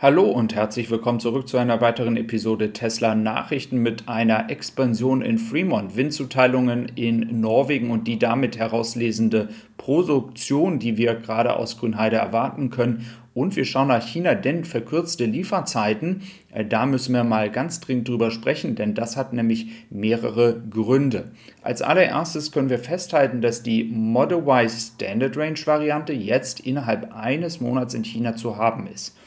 Hallo und herzlich willkommen zurück zu einer weiteren Episode Tesla Nachrichten mit einer Expansion in Fremont, Windzuteilungen in Norwegen und die damit herauslesende Produktion, die wir gerade aus Grünheide erwarten können. Und wir schauen nach China, denn verkürzte Lieferzeiten, äh, da müssen wir mal ganz dringend drüber sprechen, denn das hat nämlich mehrere Gründe. Als allererstes können wir festhalten, dass die Model Y Standard Range Variante jetzt innerhalb eines Monats in China zu haben ist.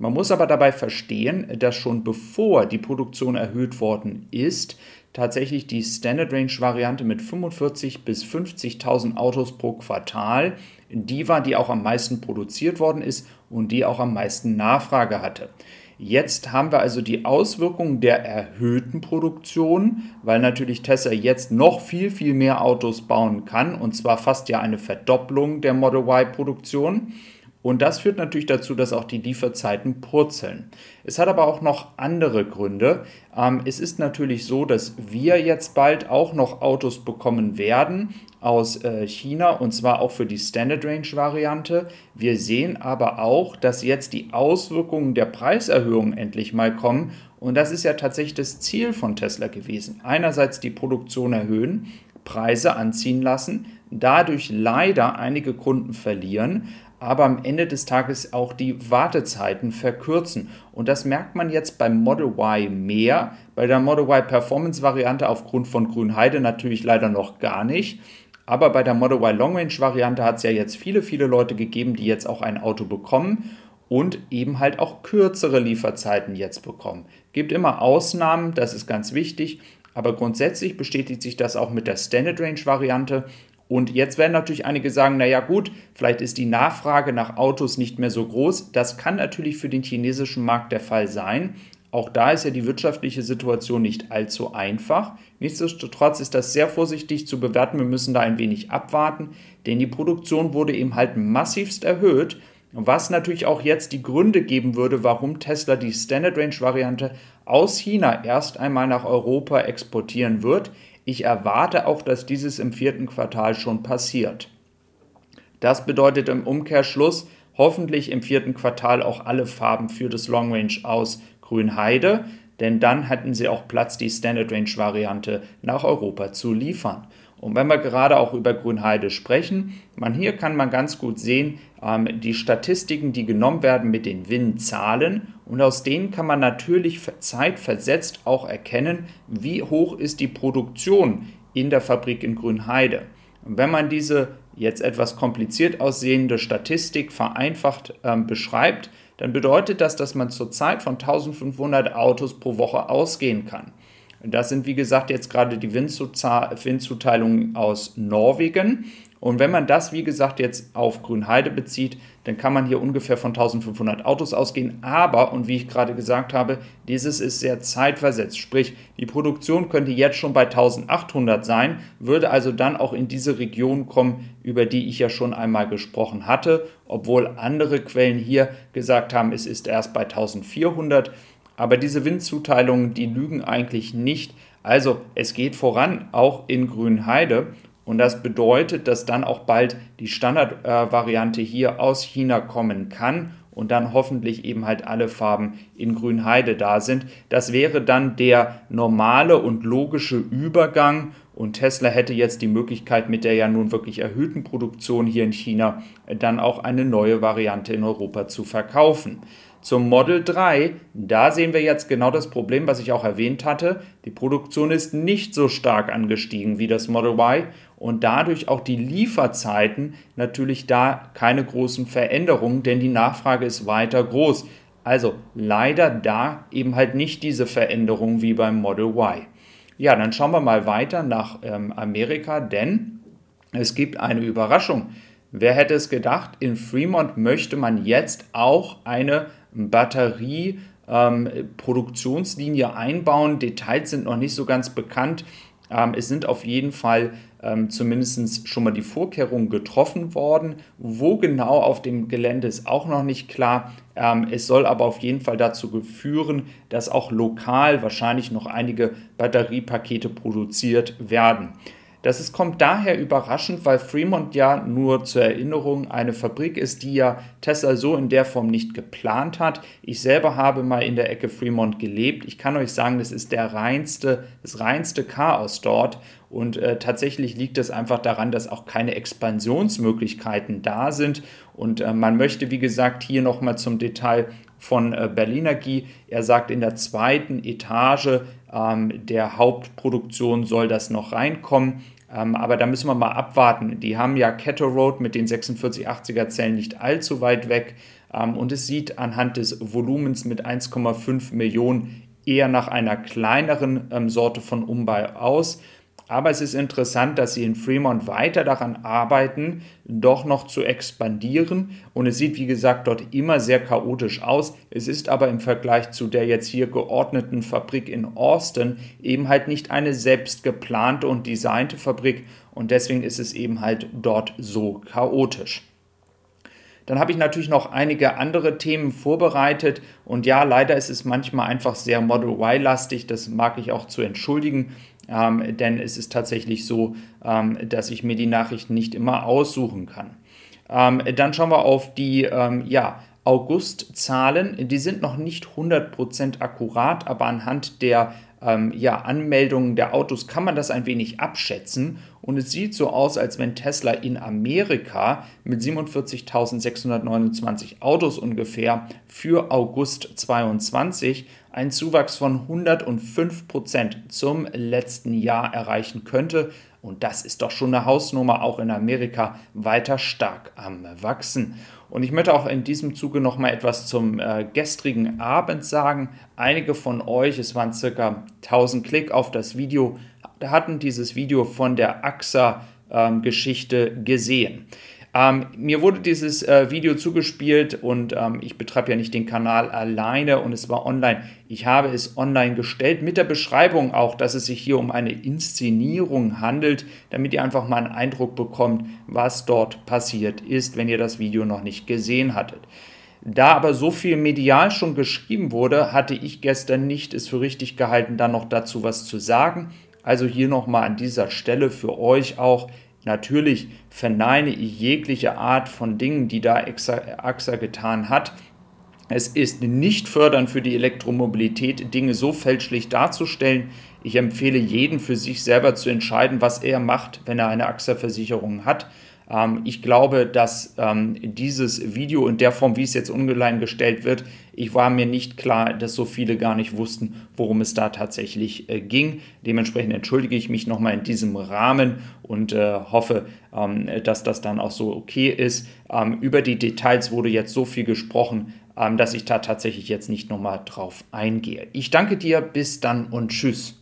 Man muss aber dabei verstehen, dass schon bevor die Produktion erhöht worden ist, tatsächlich die Standard Range Variante mit 45.000 bis 50.000 Autos pro Quartal die war, die auch am meisten produziert worden ist und die auch am meisten Nachfrage hatte. Jetzt haben wir also die Auswirkungen der erhöhten Produktion, weil natürlich Tesla jetzt noch viel, viel mehr Autos bauen kann und zwar fast ja eine Verdopplung der Model Y-Produktion. Und das führt natürlich dazu, dass auch die Lieferzeiten purzeln. Es hat aber auch noch andere Gründe. Ähm, es ist natürlich so, dass wir jetzt bald auch noch Autos bekommen werden aus äh, China und zwar auch für die Standard Range Variante. Wir sehen aber auch, dass jetzt die Auswirkungen der Preiserhöhung endlich mal kommen. Und das ist ja tatsächlich das Ziel von Tesla gewesen. Einerseits die Produktion erhöhen, Preise anziehen lassen, dadurch leider einige Kunden verlieren, aber am Ende des Tages auch die Wartezeiten verkürzen. Und das merkt man jetzt beim Model Y mehr, bei der Model Y Performance Variante aufgrund von Grünheide natürlich leider noch gar nicht. Aber bei der Model Y Long Range Variante hat es ja jetzt viele, viele Leute gegeben, die jetzt auch ein Auto bekommen und eben halt auch kürzere Lieferzeiten jetzt bekommen. Gibt immer Ausnahmen, das ist ganz wichtig, aber grundsätzlich bestätigt sich das auch mit der Standard Range Variante und jetzt werden natürlich einige sagen, naja gut, vielleicht ist die Nachfrage nach Autos nicht mehr so groß. Das kann natürlich für den chinesischen Markt der Fall sein. Auch da ist ja die wirtschaftliche Situation nicht allzu einfach. Nichtsdestotrotz ist das sehr vorsichtig zu bewerten. Wir müssen da ein wenig abwarten, denn die Produktion wurde eben halt massivst erhöht, was natürlich auch jetzt die Gründe geben würde, warum Tesla die Standard Range Variante aus China erst einmal nach Europa exportieren wird. Ich erwarte auch, dass dieses im vierten Quartal schon passiert. Das bedeutet im Umkehrschluss hoffentlich im vierten Quartal auch alle Farben für das Long Range aus Grünheide, denn dann hätten sie auch Platz, die Standard Range Variante nach Europa zu liefern. Und wenn wir gerade auch über Grünheide sprechen, man hier kann man ganz gut sehen, ähm, die Statistiken, die genommen werden mit den Win-Zahlen und aus denen kann man natürlich zeitversetzt auch erkennen, wie hoch ist die Produktion in der Fabrik in Grünheide. Und wenn man diese jetzt etwas kompliziert aussehende Statistik vereinfacht äh, beschreibt, dann bedeutet das, dass man zurzeit von 1500 Autos pro Woche ausgehen kann. Das sind, wie gesagt, jetzt gerade die Windzuteilungen aus Norwegen. Und wenn man das, wie gesagt, jetzt auf Grünheide bezieht, dann kann man hier ungefähr von 1500 Autos ausgehen. Aber, und wie ich gerade gesagt habe, dieses ist sehr zeitversetzt. Sprich, die Produktion könnte jetzt schon bei 1800 sein, würde also dann auch in diese Region kommen, über die ich ja schon einmal gesprochen hatte, obwohl andere Quellen hier gesagt haben, es ist erst bei 1400. Aber diese Windzuteilungen, die lügen eigentlich nicht. Also es geht voran, auch in Grünheide. Und das bedeutet, dass dann auch bald die Standardvariante hier aus China kommen kann und dann hoffentlich eben halt alle Farben in Grünheide da sind. Das wäre dann der normale und logische Übergang und Tesla hätte jetzt die Möglichkeit mit der ja nun wirklich erhöhten Produktion hier in China äh, dann auch eine neue Variante in Europa zu verkaufen. Zum Model 3, da sehen wir jetzt genau das Problem, was ich auch erwähnt hatte. Die Produktion ist nicht so stark angestiegen wie das Model Y und dadurch auch die Lieferzeiten natürlich da keine großen Veränderungen, denn die Nachfrage ist weiter groß. Also leider da eben halt nicht diese Veränderung wie beim Model Y. Ja, dann schauen wir mal weiter nach ähm, Amerika, denn es gibt eine Überraschung. Wer hätte es gedacht, in Fremont möchte man jetzt auch eine Batterieproduktionslinie ähm, einbauen. Details sind noch nicht so ganz bekannt. Ähm, es sind auf jeden Fall ähm, zumindest schon mal die Vorkehrungen getroffen worden. Wo genau auf dem Gelände ist auch noch nicht klar. Ähm, es soll aber auf jeden Fall dazu führen, dass auch lokal wahrscheinlich noch einige Batteriepakete produziert werden. Das ist, kommt daher überraschend, weil Fremont ja nur zur Erinnerung eine Fabrik ist, die ja Tesla so in der Form nicht geplant hat. Ich selber habe mal in der Ecke Fremont gelebt. Ich kann euch sagen, das ist der reinste, das reinste Chaos dort. Und äh, tatsächlich liegt es einfach daran, dass auch keine Expansionsmöglichkeiten da sind. Und äh, man möchte, wie gesagt, hier nochmal zum Detail von äh, Berlinergie. Er sagt, in der zweiten Etage ähm, der Hauptproduktion soll das noch reinkommen. Ähm, aber da müssen wir mal abwarten. Die haben ja Kettle Road mit den 4680er Zellen nicht allzu weit weg. Ähm, und es sieht anhand des Volumens mit 1,5 Millionen eher nach einer kleineren ähm, Sorte von Umbau aus. Aber es ist interessant, dass sie in Fremont weiter daran arbeiten, doch noch zu expandieren. Und es sieht, wie gesagt, dort immer sehr chaotisch aus. Es ist aber im Vergleich zu der jetzt hier geordneten Fabrik in Austin eben halt nicht eine selbst geplante und designte Fabrik. Und deswegen ist es eben halt dort so chaotisch. Dann habe ich natürlich noch einige andere Themen vorbereitet und ja, leider ist es manchmal einfach sehr Model Y-lastig, das mag ich auch zu entschuldigen ähm, denn es ist tatsächlich so, ähm, dass ich mir die Nachrichten nicht immer aussuchen kann. Ähm, dann schauen wir auf die ähm, ja, August-Zahlen. Die sind noch nicht 100% akkurat, aber anhand der ähm, ja, Anmeldungen der Autos kann man das ein wenig abschätzen. Und es sieht so aus, als wenn Tesla in Amerika mit 47.629 Autos ungefähr für August 22 einen Zuwachs von 105% zum letzten Jahr erreichen könnte. Und das ist doch schon eine Hausnummer, auch in Amerika weiter stark am Wachsen. Und ich möchte auch in diesem Zuge noch mal etwas zum äh, gestrigen Abend sagen. Einige von euch, es waren circa 1000 Klick auf das Video, hatten dieses Video von der AXA-Geschichte ähm, gesehen. Ähm, mir wurde dieses äh, Video zugespielt und ähm, ich betreibe ja nicht den Kanal alleine und es war online. Ich habe es online gestellt mit der Beschreibung auch, dass es sich hier um eine Inszenierung handelt, damit ihr einfach mal einen Eindruck bekommt, was dort passiert ist, wenn ihr das Video noch nicht gesehen hattet. Da aber so viel medial schon geschrieben wurde, hatte ich gestern nicht es für richtig gehalten, dann noch dazu was zu sagen. Also hier nochmal an dieser Stelle für euch auch Natürlich verneine ich jegliche Art von Dingen, die da AXA getan hat. Es ist nicht fördernd für die Elektromobilität, Dinge so fälschlich darzustellen. Ich empfehle jeden für sich selber zu entscheiden, was er macht, wenn er eine AXA-Versicherung hat. Ähm, ich glaube, dass ähm, dieses Video in der Form, wie es jetzt online gestellt wird, ich war mir nicht klar, dass so viele gar nicht wussten, worum es da tatsächlich äh, ging. Dementsprechend entschuldige ich mich nochmal in diesem Rahmen und äh, hoffe, ähm, dass das dann auch so okay ist. Über die Details wurde jetzt so viel gesprochen, dass ich da tatsächlich jetzt nicht nochmal drauf eingehe. Ich danke dir, bis dann und tschüss.